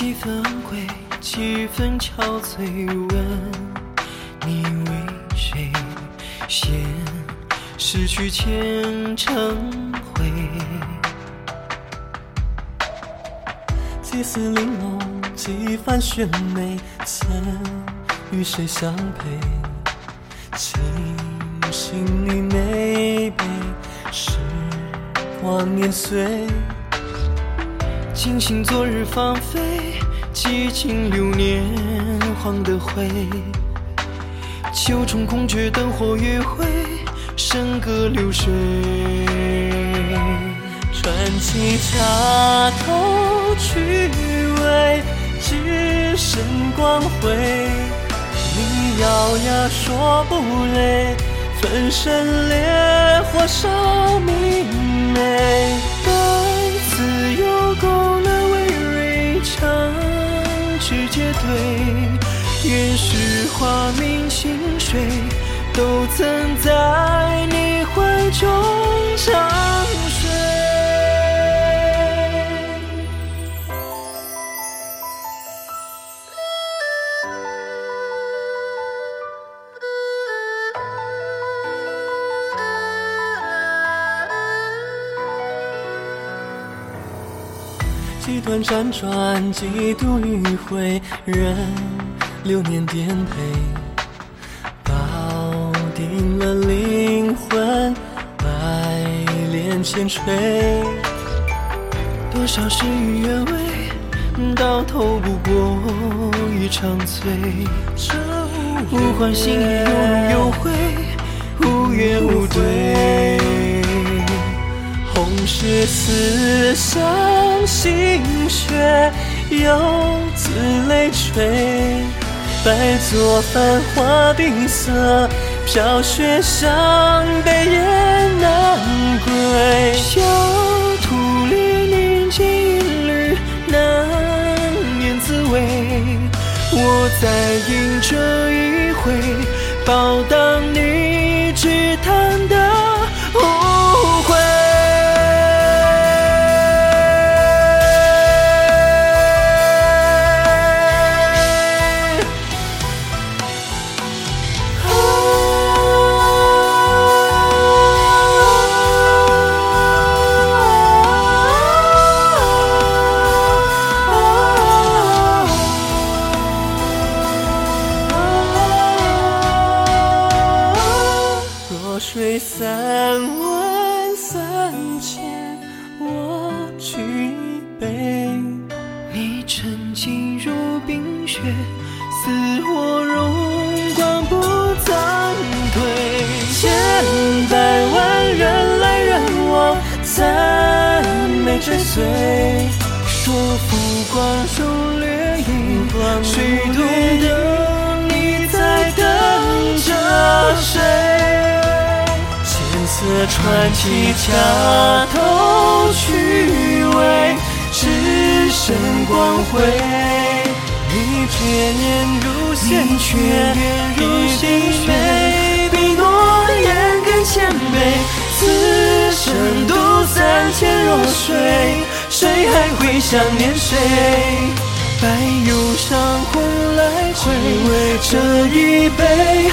几分归，几分憔悴？问你为谁先失去前尘灰？几丝玲珑，几番选美，曾与谁相陪？清醒你眉悲，时光年岁。惊醒昨日芳菲，几经流年黄的灰。秋虫空觉灯火余晖，笙歌流水。传奇插头去尾，只剩光辉。你咬牙说不累，粉身烈火烧愿是花明清水，都曾在你怀中长睡。几段辗转，几度迂回，人流年颠沛，抱定了灵魂，百炼千锤。多少事与愿违，到头不过一场醉。这无欢喜有荣有悔，无怨无对。红石刺伤心血，游子泪垂。白作繁华底色，飘雪伤悲雁南归。小徒历年经一缕，难言滋味。我再饮这一回，报答你只叹的我举杯。你沉浸如冰雪，似我荣光不曾退。千百万人来人往，赞美追随。说浮光中掠影，谁懂得你在等着谁？千色传奇恰头去尾，只剩光辉。你绝念如鲜血，一滴泪比诺言更谦卑。此生独三千弱水，谁还会想念谁？白忧伤，红来回，这一杯